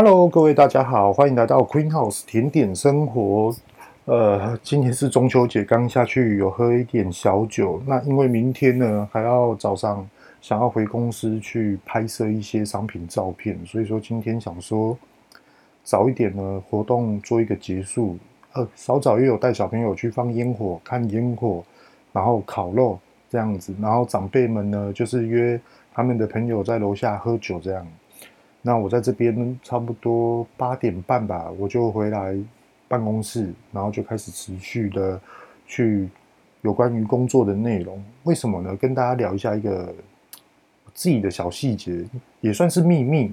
Hello，各位大家好，欢迎来到 Queen House 甜点生活。呃，今天是中秋节，刚下去有喝一点小酒。那因为明天呢，还要早上想要回公司去拍摄一些商品照片，所以说今天想说早一点呢，活动做一个结束。呃，稍早也有带小朋友去放烟火，看烟火，然后烤肉这样子。然后长辈们呢，就是约他们的朋友在楼下喝酒这样。那我在这边差不多八点半吧，我就回来办公室，然后就开始持续的去有关于工作的内容。为什么呢？跟大家聊一下一个自己的小细节，也算是秘密。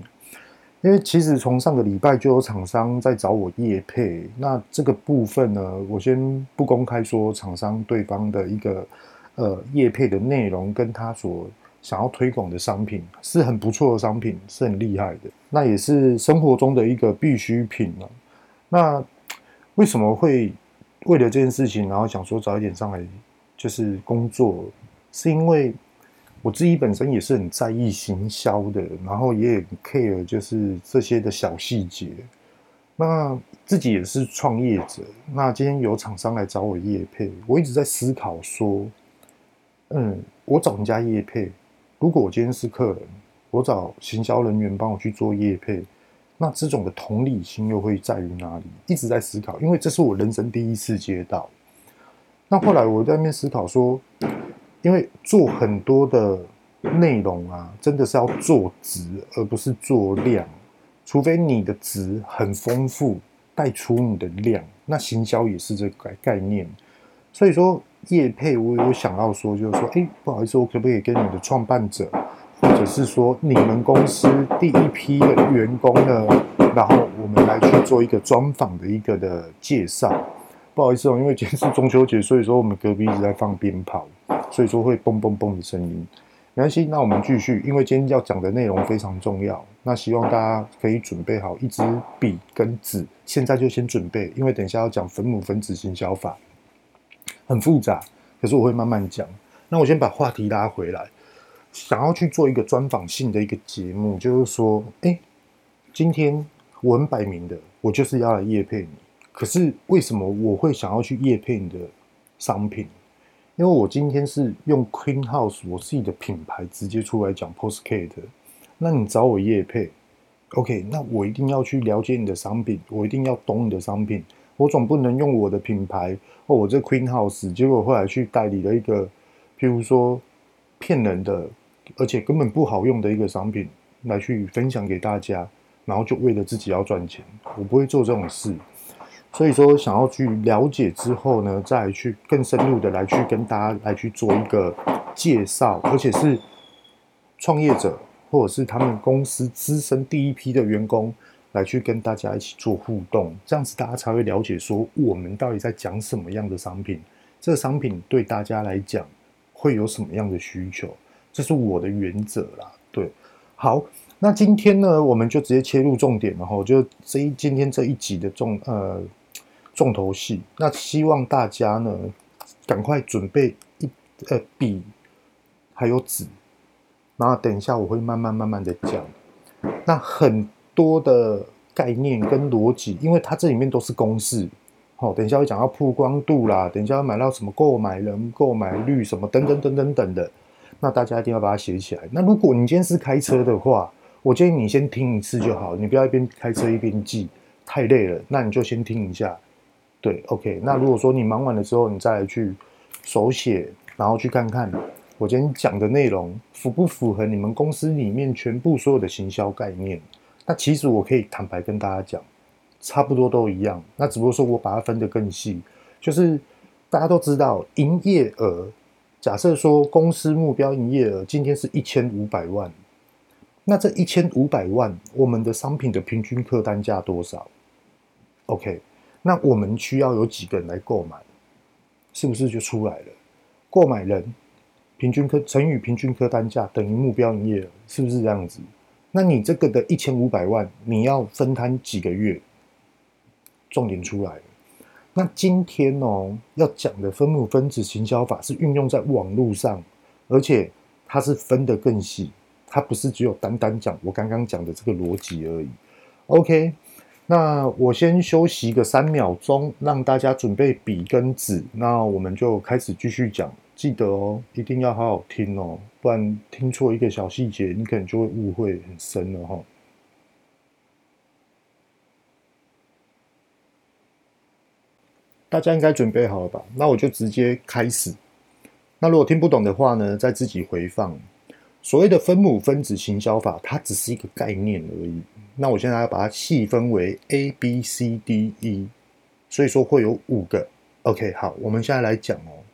因为其实从上个礼拜就有厂商在找我业配，那这个部分呢，我先不公开说厂商对方的一个呃业配的内容跟他所。想要推广的商品是很不错的商品，是很厉害的，那也是生活中的一个必需品了。那为什么会为了这件事情，然后想说早一点上来就是工作？是因为我自己本身也是很在意行销的，然后也很 care 就是这些的小细节。那自己也是创业者，那今天有厂商来找我业配，我一直在思考说，嗯，我找人家业配。如果我今天是客人，我找行销人员帮我去做业配，那这种的同理心又会在于哪里？一直在思考，因为这是我人生第一次接到。那后来我在那边思考说，因为做很多的内容啊，真的是要做值，而不是做量。除非你的值很丰富，带出你的量，那行销也是这个概念。所以说。业配，我有想要说，就是说，哎，不好意思，我可不可以跟你的创办者，或者是说你们公司第一批的员工呢，然后我们来去做一个专访的一个的介绍。不好意思哦，因为今天是中秋节，所以说我们隔壁一直在放鞭炮，所以说会嘣嘣嘣的声音。没关系，那我们继续，因为今天要讲的内容非常重要，那希望大家可以准备好一支笔跟纸，现在就先准备，因为等一下要讲分母分子行销法。很复杂，可是我会慢慢讲。那我先把话题拉回来，想要去做一个专访性的一个节目，就是说，哎，今天我很摆明的，我就是要来业配你。可是为什么我会想要去业配你的商品？因为我今天是用 Queen House 我自己的品牌直接出来讲 Postkate。那你找我业配，OK？那我一定要去了解你的商品，我一定要懂你的商品。我总不能用我的品牌或我这 Queen House，结果后来去代理了一个，譬如说骗人的，而且根本不好用的一个商品来去分享给大家，然后就为了自己要赚钱，我不会做这种事。所以说，想要去了解之后呢，再去更深入的来去跟大家来去做一个介绍，而且是创业者或者是他们公司资深第一批的员工。来去跟大家一起做互动，这样子大家才会了解说我们到底在讲什么样的商品，这个商品对大家来讲会有什么样的需求，这是我的原则啦。对，好，那今天呢，我们就直接切入重点，然后就这一今天这一集的重呃重头戏，那希望大家呢赶快准备一呃笔还有纸，然后等一下我会慢慢慢慢的讲，那很。多的概念跟逻辑，因为它这里面都是公式。好，等一下会讲到曝光度啦，等一下要买到什么购买人、购买率什么等等等等等的，那大家一定要把它写起来。那如果你今天是开车的话，我建议你先听一次就好，你不要一边开车一边记，太累了。那你就先听一下，对，OK。那如果说你忙完了之后，你再来去手写，然后去看看我今天讲的内容符不符合你们公司里面全部所有的行销概念。那其实我可以坦白跟大家讲，差不多都一样。那只不过说我把它分得更细，就是大家都知道营业额，假设说公司目标营业额今天是一千五百万，那这一千五百万，我们的商品的平均客单价多少？OK，那我们需要有几个人来购买，是不是就出来了？购买人平均客乘以平均客单价等于目标营业额，是不是这样子？那你这个的一千五百万，你要分摊几个月？重点出来。那今天哦，要讲的分母分子行销法是运用在网络上，而且它是分得更细，它不是只有单单讲我刚刚讲的这个逻辑而已。OK，那我先休息个三秒钟，让大家准备笔跟纸，那我们就开始继续讲。记得哦，一定要好好听哦，不然听错一个小细节，你可能就会误会很深了哈。大家应该准备好了吧？那我就直接开始。那如果听不懂的话呢，再自己回放。所谓的分母分子行销法，它只是一个概念而已。那我现在要把它细分为 A、B、C、D、E，所以说会有五个。OK，好，我们现在来讲哦。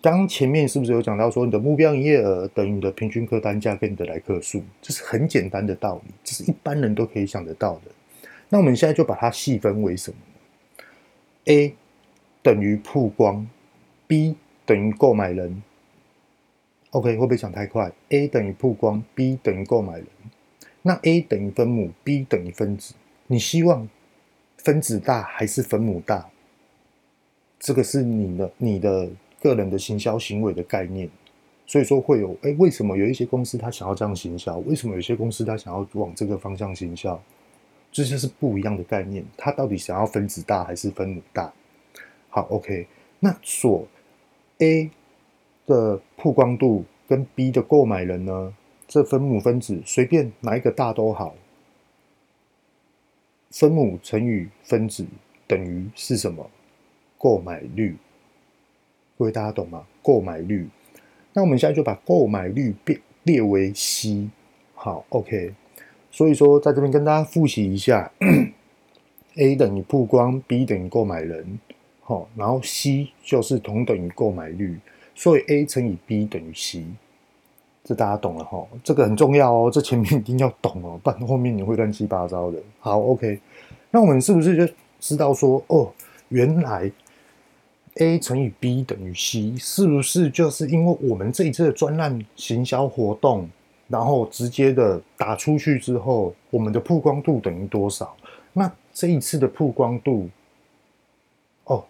刚前面是不是有讲到说，你的目标营业额等于你的平均客单价跟你的来客数？这是很简单的道理，这是一般人都可以想得到的。那我们现在就把它细分为什么？A 等于曝光，B 等于购买人。OK，会不会讲太快？A 等于曝光，B 等于购买人。那 A 等于分母，B 等于分子。你希望分子大还是分母大？这个是你的，你的。个人的行销行为的概念，所以说会有哎，为什么有一些公司他想要这样行销？为什么有些公司他想要往这个方向行销？这些是不一样的概念。他到底想要分子大还是分母大？好，OK，那所 A 的曝光度跟 B 的购买人呢？这分母分子随便哪一个大都好，分母乘以分子等于是什么？购买率。各位大家懂吗？购买率。那我们现在就把购买率变列为 C。好，OK。所以说，在这边跟大家复习一下：A 等于曝光，B 等于购买人。好，然后 C 就是同等于购买率。所以 A 乘以 B 等于 C。这大家懂了哈？这个很重要哦，这前面一定要懂哦，不然后面你会乱七八糟的。好，OK。那我们是不是就知道说，哦，原来？A 乘以 B 等于 C，是不是就是因为我们这一次的专案行销活动，然后直接的打出去之后，我们的曝光度等于多少？那这一次的曝光度，哦，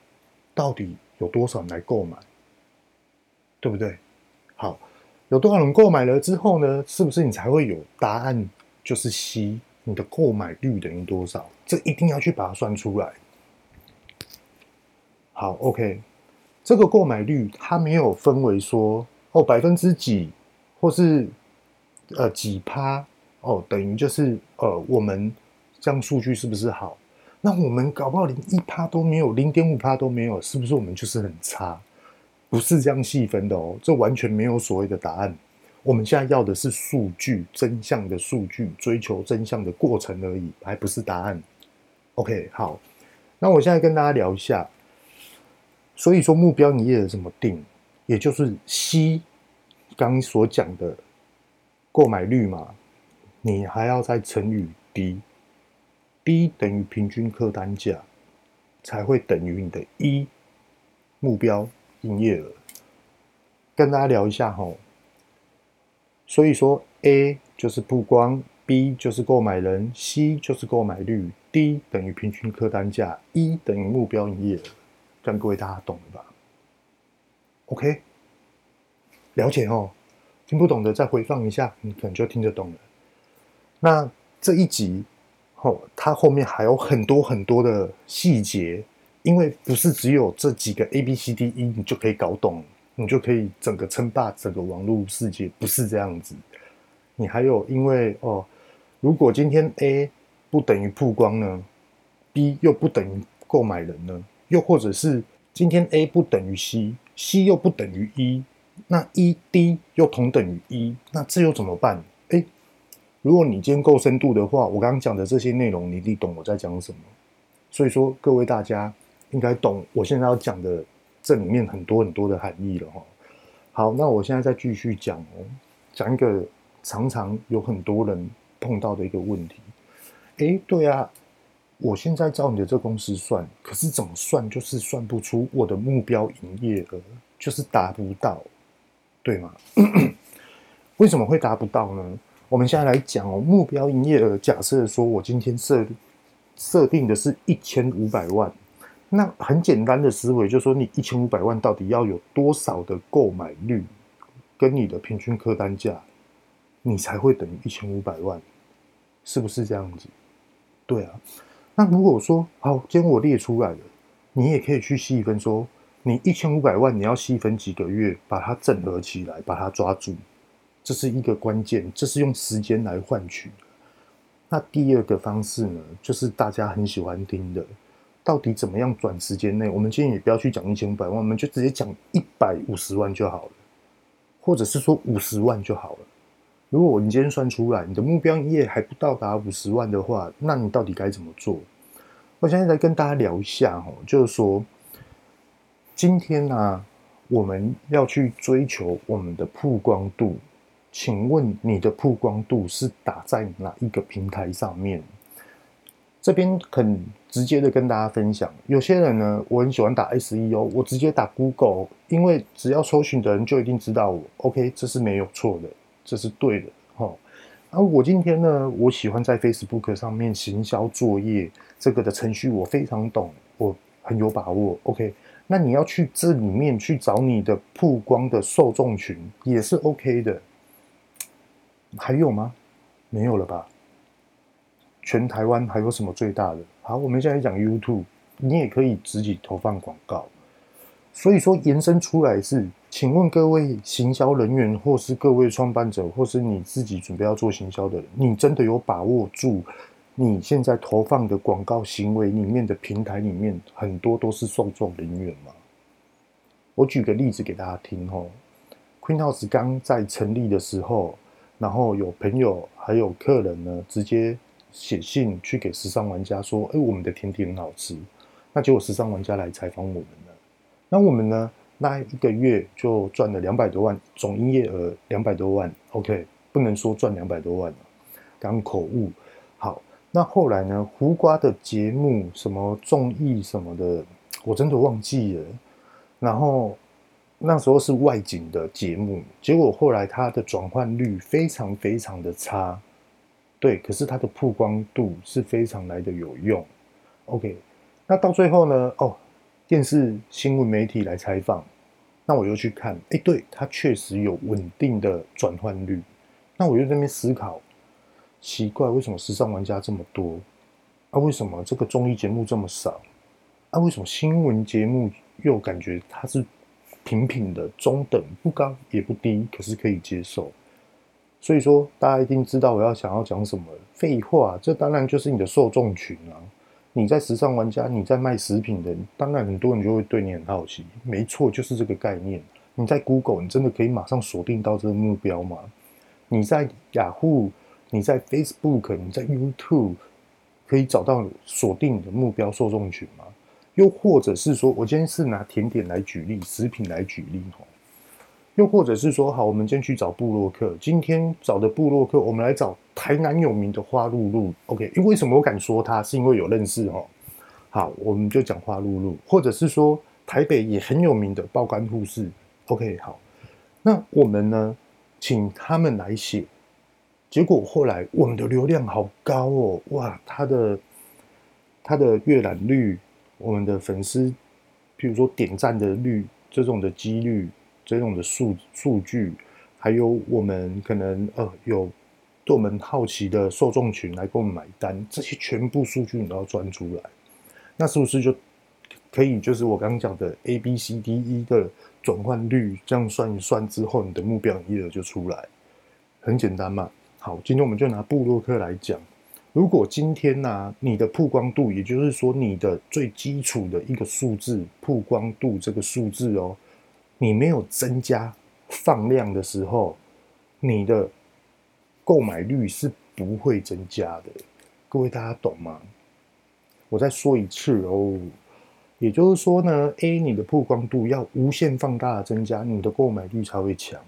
到底有多少人来购买？对不对？好，有多少人购买了之后呢？是不是你才会有答案？就是 C，你的购买率等于多少？这一定要去把它算出来。好，OK，这个购买率它没有分为说哦百分之几，或是呃几趴哦，等于就是呃我们这样数据是不是好？那我们搞不好连一趴都没有，零点五趴都没有，是不是我们就是很差？不是这样细分的哦，这完全没有所谓的答案。我们现在要的是数据，真相的数据，追求真相的过程而已，还不是答案。OK，好，那我现在跟大家聊一下。所以说目标营业额怎么定？也就是 C 刚所讲的购买率嘛，你还要再乘以 D，D 等于平均客单价，才会等于你的 E 目标营业额。跟大家聊一下哈。所以说 A 就是曝光，B 就是购买人，C 就是购买率，D 等于平均客单价，E 等于目标营业额。让各位大家懂了吧？OK，了解哦。听不懂的再回放一下，你可能就听得懂了。那这一集哦，它后面还有很多很多的细节，因为不是只有这几个 A B C D E 你就可以搞懂，你就可以整个称霸整个网络世界，不是这样子。你还有因为哦，如果今天 A 不等于曝光呢，B 又不等于购买人呢？又或者是今天 A 不等于 C，C 又不等于 E，那 E、D 又同等于 E，那这又怎么办？诶，如果你今天够深度的话，我刚刚讲的这些内容，你一定懂我在讲什么。所以说，各位大家应该懂我现在要讲的这里面很多很多的含义了哈。好，那我现在再继续讲哦，讲一个常常有很多人碰到的一个问题。诶，对啊。我现在照你的这公司算，可是怎么算就是算不出我的目标营业额，就是达不到，对吗？为什么会达不到呢？我们现在来讲哦，目标营业额，假设说我今天设设定的是一千五百万，那很简单的思维就是说，你一千五百万到底要有多少的购买率，跟你的平均客单价，你才会等于一千五百万，是不是这样子？对啊。那如果说好，今天我列出来了，你也可以去细分说，你一千五百万，你要细分几个月把它整合起来，把它抓住，这是一个关键，这是用时间来换取。那第二个方式呢，就是大家很喜欢听的，到底怎么样短时间内？我们今天也不要去讲一千五百万，我们就直接讲一百五十万就好了，或者是说五十万就好了。如果你今天算出来，你的目标营业还不到达五十万的话，那你到底该怎么做？我现在来跟大家聊一下哦，就是说，今天呢、啊，我们要去追求我们的曝光度，请问你的曝光度是打在哪一个平台上面？这边很直接的跟大家分享，有些人呢，我很喜欢打 SEO，我直接打 Google，因为只要搜寻的人就一定知道我，OK，这是没有错的。这是对的，哈。啊，我今天呢，我喜欢在 Facebook 上面行销作业，这个的程序我非常懂，我很有把握。OK，那你要去这里面去找你的曝光的受众群也是 OK 的。还有吗？没有了吧？全台湾还有什么最大的？好，我们现在讲 YouTube，你也可以自己投放广告。所以说，延伸出来是，请问各位行销人员，或是各位创办者，或是你自己准备要做行销的人，你真的有把握住你现在投放的广告行为里面的平台里面很多都是受众人员吗？我举个例子给大家听哦，Queen House 刚在成立的时候，然后有朋友还有客人呢，直接写信去给时尚玩家说：“哎，我们的甜点很好吃。”那结果时尚玩家来采访我们了。那我们呢？那一个月就赚了两百多万，总营业额两百多万。OK，不能说赚两百多万，刚口误。好，那后来呢？胡瓜的节目，什么综艺什么的，我真的忘记了。然后那时候是外景的节目，结果后来它的转换率非常非常的差。对，可是它的曝光度是非常来的有用。OK，那到最后呢？哦。电视新闻媒体来采访，那我又去看，哎，对，它确实有稳定的转换率。那我又在那边思考，奇怪，为什么时尚玩家这么多？啊，为什么这个综艺节目这么少？啊，为什么新闻节目又感觉它是平平的、中等，不高也不低，可是可以接受？所以说，大家一定知道我要想要讲什么。废话，这当然就是你的受众群啊。你在时尚玩家，你在卖食品的，当然很多人就会对你很好奇。没错，就是这个概念。你在 Google，你真的可以马上锁定到这个目标吗？你在雅虎，你在 Facebook，你在 YouTube，可以找到锁定你的目标受众群吗？又或者是说，我今天是拿甜点来举例，食品来举例。又或者是说，好，我们今天去找部落客。今天找的部落客，我们来找台南有名的花露露。OK，因为什么我敢说他，是因为有认识哦。好，我们就讲花露露，或者是说台北也很有名的爆肝护士。OK，好，那我们呢，请他们来写。结果后来我们的流量好高哦，哇，他的他的阅览率，我们的粉丝，譬如说点赞的率，这种的几率。这种的数数据，还有我们可能呃有对我们好奇的受众群来给我们买单，这些全部数据你都要赚出来，那是不是就可以就是我刚刚讲的 A B C D E 的转换率，这样算一算之后，你的目标营业额就出来，很简单嘛。好，今天我们就拿部落客来讲，如果今天呢、你的曝光度，也就是说你的最基础的一个数字曝光度这个数字哦。你没有增加放量的时候，你的购买率是不会增加的。各位大家懂吗？我再说一次哦，也就是说呢，A 你的曝光度要无限放大的增加，你的购买率才会强。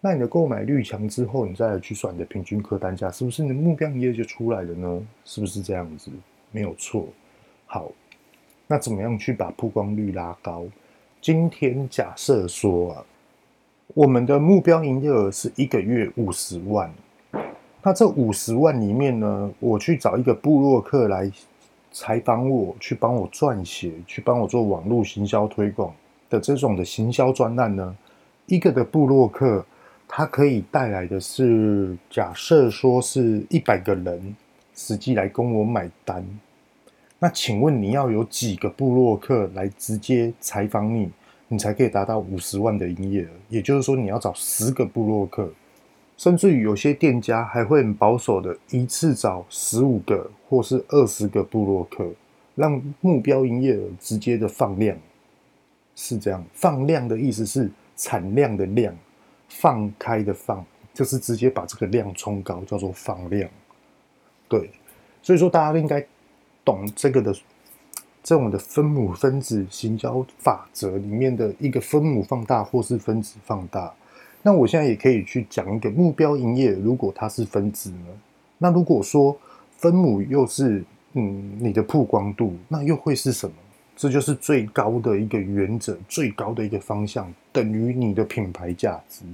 那你的购买率强之后，你再来去算你的平均客单价，是不是你的目标一夜就出来了呢？是不是这样子？没有错。好，那怎么样去把曝光率拉高？今天假设说啊，我们的目标营业额是一个月五十万，那这五十万里面呢，我去找一个部落客来采访我，去帮我撰写，去帮我做网络行销推广的这种的行销专案呢，一个的部落客，它可以带来的是假设说是一百个人实际来跟我买单。那请问你要有几个部落客来直接采访你，你才可以达到五十万的营业额？也就是说，你要找十个部落客，甚至于有些店家还会很保守的，一次找十五个或是二十个部落客，让目标营业额直接的放量。是这样，放量的意思是产量的量，放开的放，就是直接把这个量冲高，叫做放量。对，所以说大家应该懂这个的这种的分母分子行交法则里面的一个分母放大或是分子放大。那我现在也可以去讲一个目标营业，如果它是分子呢？那如果说分母又是嗯你的曝光度，那又会是什么？这就是最高的一个原则，最高的一个方向，等于你的品牌价值，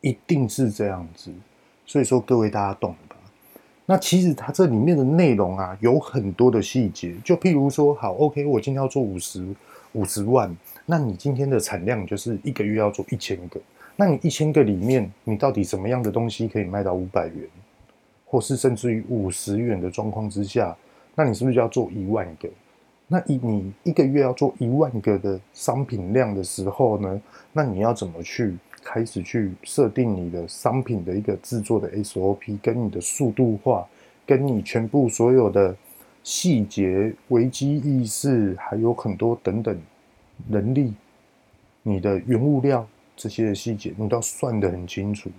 一定是这样子。所以说，各位大家懂？那其实它这里面的内容啊，有很多的细节。就譬如说，好，OK，我今天要做五十五十万，那你今天的产量就是一个月要做一千个，那你一千个里面，你到底什么样的东西可以卖到五百元，或是甚至于五十元的状况之下，那你是不是就要做一万个？那以你一个月要做一万个的商品量的时候呢，那你要怎么去开始去设定你的商品的一个制作的 SOP，跟你的速度化，跟你全部所有的细节、危机意识，还有很多等等能力，你的原物料这些的细节，你都要算得很清楚。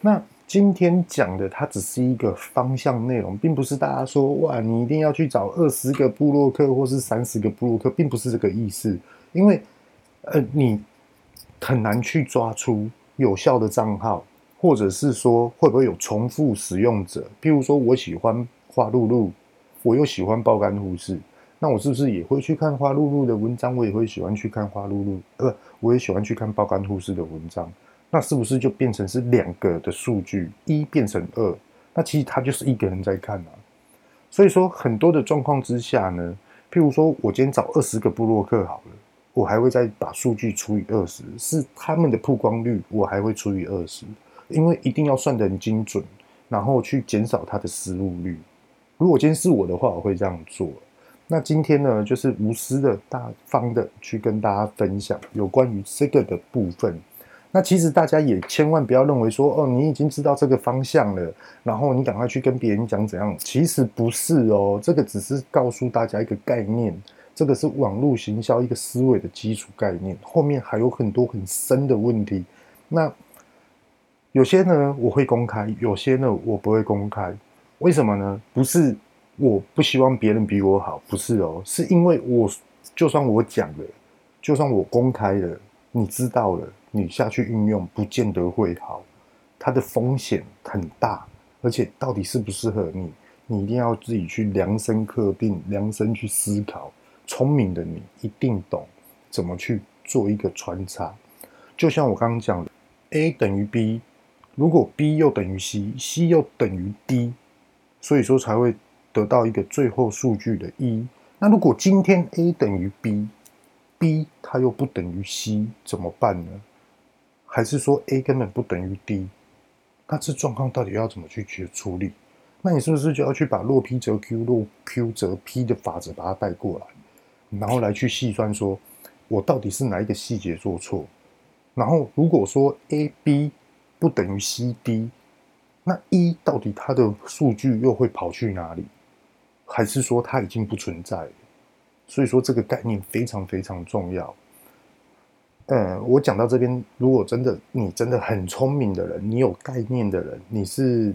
那今天讲的，它只是一个方向内容，并不是大家说哇，你一定要去找二十个部落客或是三十个部落客，并不是这个意思。因为，呃，你很难去抓出有效的账号，或者是说会不会有重复使用者。譬如说我喜欢花露露，我又喜欢爆肝护士，那我是不是也会去看花露露的文章？我也会喜欢去看花露露，呃，我也喜欢去看爆肝护士的文章。那是不是就变成是两个的数据，一变成二？那其实他就是一个人在看啊。所以说很多的状况之下呢，譬如说我今天找二十个部落客好了，我还会再把数据除以二十，是他们的曝光率，我还会除以二十，因为一定要算得很精准，然后去减少它的失误率。如果今天是我的话，我会这样做。那今天呢，就是无私的大方的去跟大家分享有关于这个的部分。那其实大家也千万不要认为说哦，你已经知道这个方向了，然后你赶快去跟别人讲怎样？其实不是哦，这个只是告诉大家一个概念，这个是网络行销一个思维的基础概念，后面还有很多很深的问题。那有些呢我会公开，有些呢我不会公开，为什么呢？不是我不希望别人比我好，不是哦，是因为我就算我讲了，就算我公开了，你知道了。你下去运用不见得会好，它的风险很大，而且到底适不适合你，你一定要自己去量身刻定，量身去思考。聪明的你一定懂怎么去做一个穿插。就像我刚刚讲的，A 等于 B，如果 B 又等于 C，C 又等于 D，所以说才会得到一个最后数据的一。那如果今天 A 等于 B，B 它又不等于 C，怎么办呢？还是说 A 根本不等于 D，那这状况到底要怎么去去处理？那你是不是就要去把若 P 则 Q，若 Q 则 P 的法则把它带过来，然后来去细算说，我到底是哪一个细节做错？然后如果说 A B 不等于 C D，那 E 到底它的数据又会跑去哪里？还是说它已经不存在？所以说这个概念非常非常重要。嗯，我讲到这边，如果真的你真的很聪明的人，你有概念的人，你是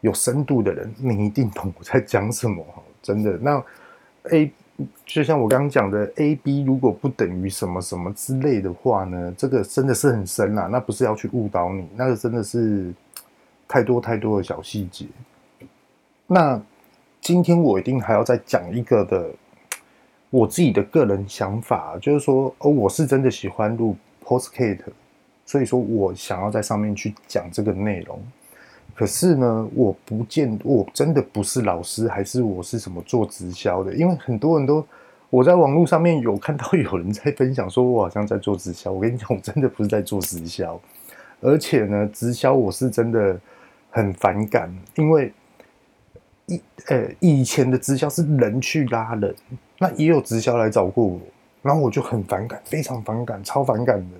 有深度的人，你一定懂我在讲什么。真的，那 A 就像我刚刚讲的，A B 如果不等于什么什么之类的话呢，这个真的是很深啦。那不是要去误导你，那个真的是太多太多的小细节。那今天我一定还要再讲一个的。我自己的个人想法就是说，哦，我是真的喜欢录 Podcast，所以说我想要在上面去讲这个内容。可是呢，我不见我真的不是老师，还是我是什么做直销的？因为很多人都我在网络上面有看到有人在分享，说我好像在做直销。我跟你讲，我真的不是在做直销，而且呢，直销我是真的很反感，因为。以呃以前的直销是人去拉人，那也有直销来找过我，然后我就很反感，非常反感，超反感的。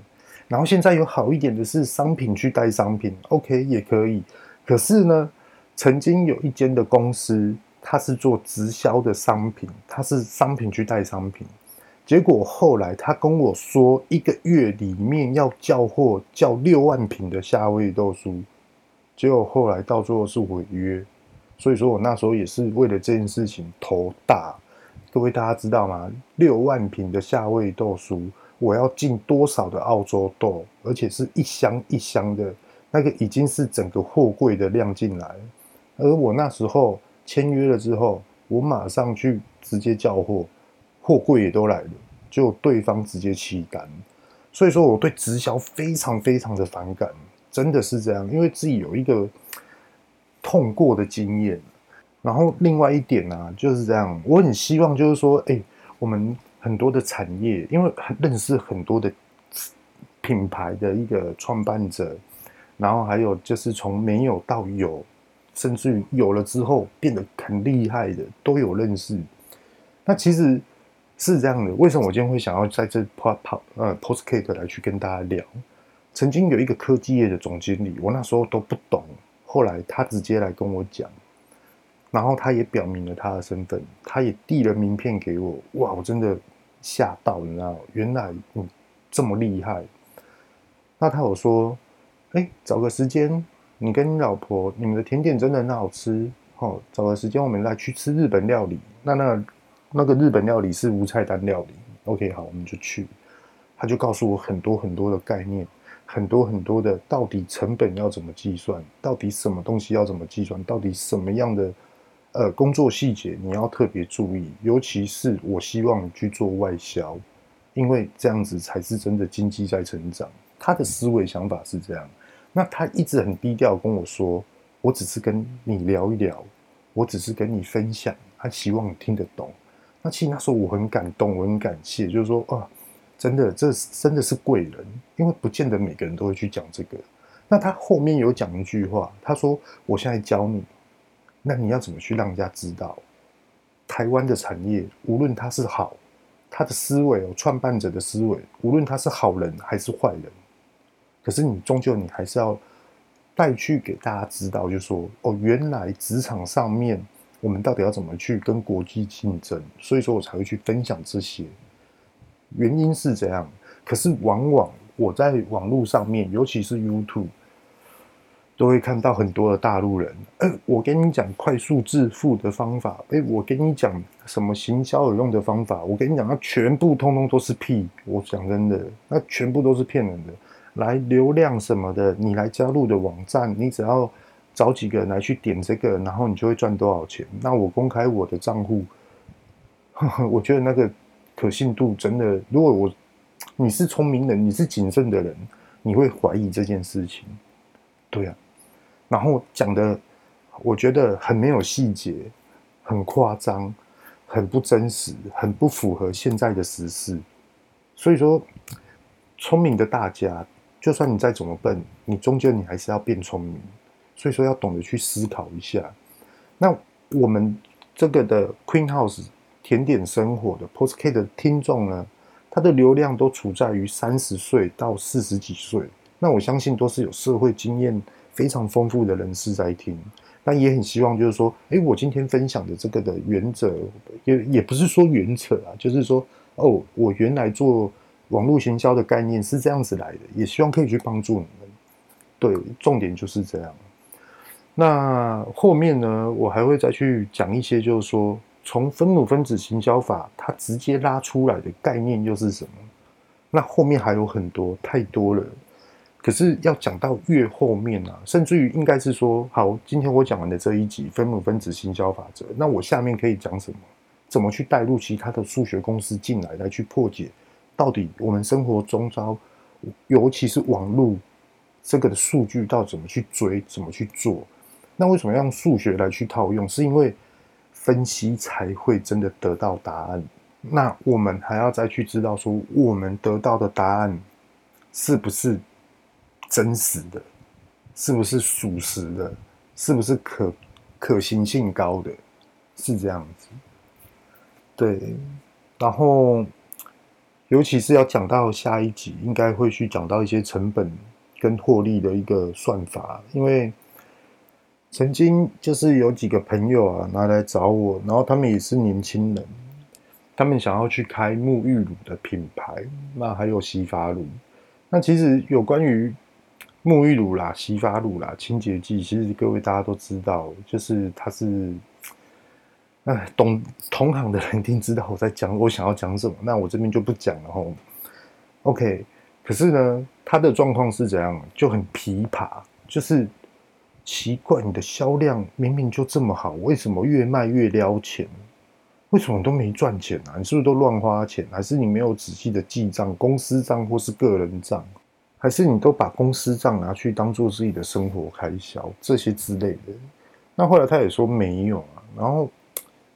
然后现在有好一点的是商品去带商品，OK 也可以。可是呢，曾经有一间的公司，它是做直销的商品，它是商品去带商品。结果后来他跟我说，一个月里面要叫货叫六万瓶的夏威夷豆酥，结果后来到最后是违约。所以说我那时候也是为了这件事情头大。各位大家知道吗？六万瓶的夏威夷豆酥，我要进多少的澳洲豆，而且是一箱一箱的，那个已经是整个货柜的量进来。而我那时候签约了之后，我马上去直接叫货，货柜也都来了，就对方直接弃单。所以说我对直销非常非常的反感，真的是这样，因为自己有一个。痛过的经验，然后另外一点呢、啊，就是这样。我很希望就是说，哎，我们很多的产业，因为很认识很多的品牌的一个创办者，然后还有就是从没有到有，甚至于有了之后变得很厉害的，都有认识。那其实是这样的。为什么我今天会想要在这跑跑呃 post cake 来去跟大家聊？曾经有一个科技业的总经理，我那时候都不懂。后来他直接来跟我讲，然后他也表明了他的身份，他也递了名片给我。哇，我真的吓到，你知道，原来你这么厉害。那他有说，哎，找个时间，你跟你老婆，你们的甜点真的很好吃，哦，找个时间我们来去吃日本料理。那那那个日本料理是无菜单料理。OK，好，我们就去。他就告诉我很多很多的概念。很多很多的，到底成本要怎么计算？到底什么东西要怎么计算？到底什么样的呃工作细节你要特别注意？尤其是我希望去做外销，因为这样子才是真的经济在成长。他的思维想法是这样，那他一直很低调跟我说，我只是跟你聊一聊，我只是跟你分享，他希望你听得懂。那其实那时候我很感动，我很感谢，就是说啊。真的，这真的是贵人，因为不见得每个人都会去讲这个。那他后面有讲一句话，他说：“我现在教你，那你要怎么去让人家知道，台湾的产业，无论他是好，他的思维哦，创办者的思维，无论他是好人还是坏人，可是你终究你还是要带去给大家知道，就是说哦，原来职场上面我们到底要怎么去跟国际竞争，所以说我才会去分享这些。”原因是这样，可是往往我在网络上面，尤其是 YouTube，都会看到很多的大陆人。哎，我跟你讲快速致富的方法，哎，我跟你讲什么行销有用的方法，我跟你讲，那全部通通都是屁。我讲真的，那全部都是骗人的。来流量什么的，你来加入的网站，你只要找几个人来去点这个，然后你就会赚多少钱。那我公开我的账户，我觉得那个。可信度真的，如果我你是聪明人，你是谨慎的人，你会怀疑这件事情，对啊。然后讲的，我觉得很没有细节，很夸张，很不真实，很不符合现在的时事。所以说，聪明的大家，就算你再怎么笨，你终究你还是要变聪明。所以说，要懂得去思考一下。那我们这个的 Queen House。甜点生活的 Podcast 的听众呢，他的流量都处在于三十岁到四十几岁，那我相信都是有社会经验非常丰富的人士在听。那也很希望就是说，哎，我今天分享的这个的原则，也也不是说原则啊，就是说，哦，我原来做网络行销的概念是这样子来的，也希望可以去帮助你们。对，重点就是这样。那后面呢，我还会再去讲一些，就是说。从分母分子行销法，它直接拉出来的概念又是什么？那后面还有很多，太多了。可是要讲到越后面啊，甚至于应该是说，好，今天我讲完的这一集分母分子行销法则，那我下面可以讲什么？怎么去带入其他的数学公司进来，来去破解到底我们生活中招，尤其是网络这个的数据，到怎么去追，怎么去做？那为什么要用数学来去套用？是因为分析才会真的得到答案。那我们还要再去知道说，我们得到的答案是不是真实的，是不是属实的，是不是可可行性高的，是这样子。对，然后尤其是要讲到下一集，应该会去讲到一些成本跟获利的一个算法，因为曾经就是有几个朋友啊拿来找我，然后他们也是年轻人，他们想要去开沐浴乳的品牌，那还有洗发乳。那其实有关于沐浴乳啦、洗发乳啦、清洁剂，其实各位大家都知道，就是它是，哎，懂同行的人一定知道我在讲我想要讲什么，那我这边就不讲了吼。OK，可是呢，他的状况是怎样？就很琵琶，就是奇怪，你的销量明明就这么好，为什么越卖越撩钱？为什么都没赚钱啊？你是不是都乱花钱？还是你没有仔细的记账，公司账或是个人账？还是你都把公司账拿去当做自己的生活开销这些之类的？那后来他也说没有啊，然后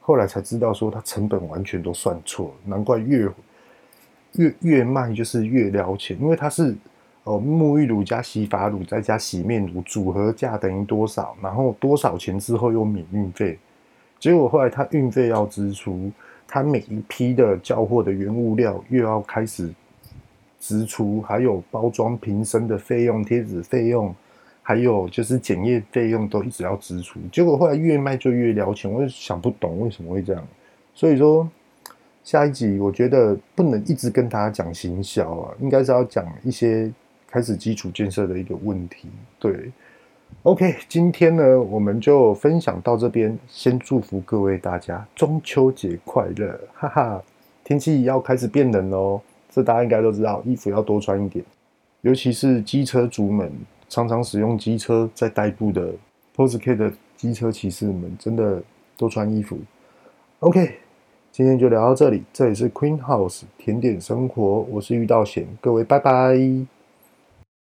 后来才知道说他成本完全都算错，难怪越越越卖就是越撩钱，因为他是哦沐浴乳加洗发乳再加洗面乳组合价等于多少，然后多少钱之后又免运费。结果后来他运费要支出，他每一批的交货的原物料又要开始支出，还有包装瓶身的费用、贴纸费用，还有就是检验费用都一直要支出。结果后来越卖就越撩钱，我就想不懂为什么会这样。所以说下一集我觉得不能一直跟大家讲行销啊，应该是要讲一些开始基础建设的一个问题，对。OK，今天呢，我们就分享到这边。先祝福各位大家中秋节快乐，哈哈！天气要开始变冷喽，这大家应该都知道，衣服要多穿一点。尤其是机车族们，常常使用机车在代步的 Porsche 的机车骑士们，真的多穿衣服。OK，今天就聊到这里。这里是 Queen House 甜点生活，我是遇到贤，各位拜拜。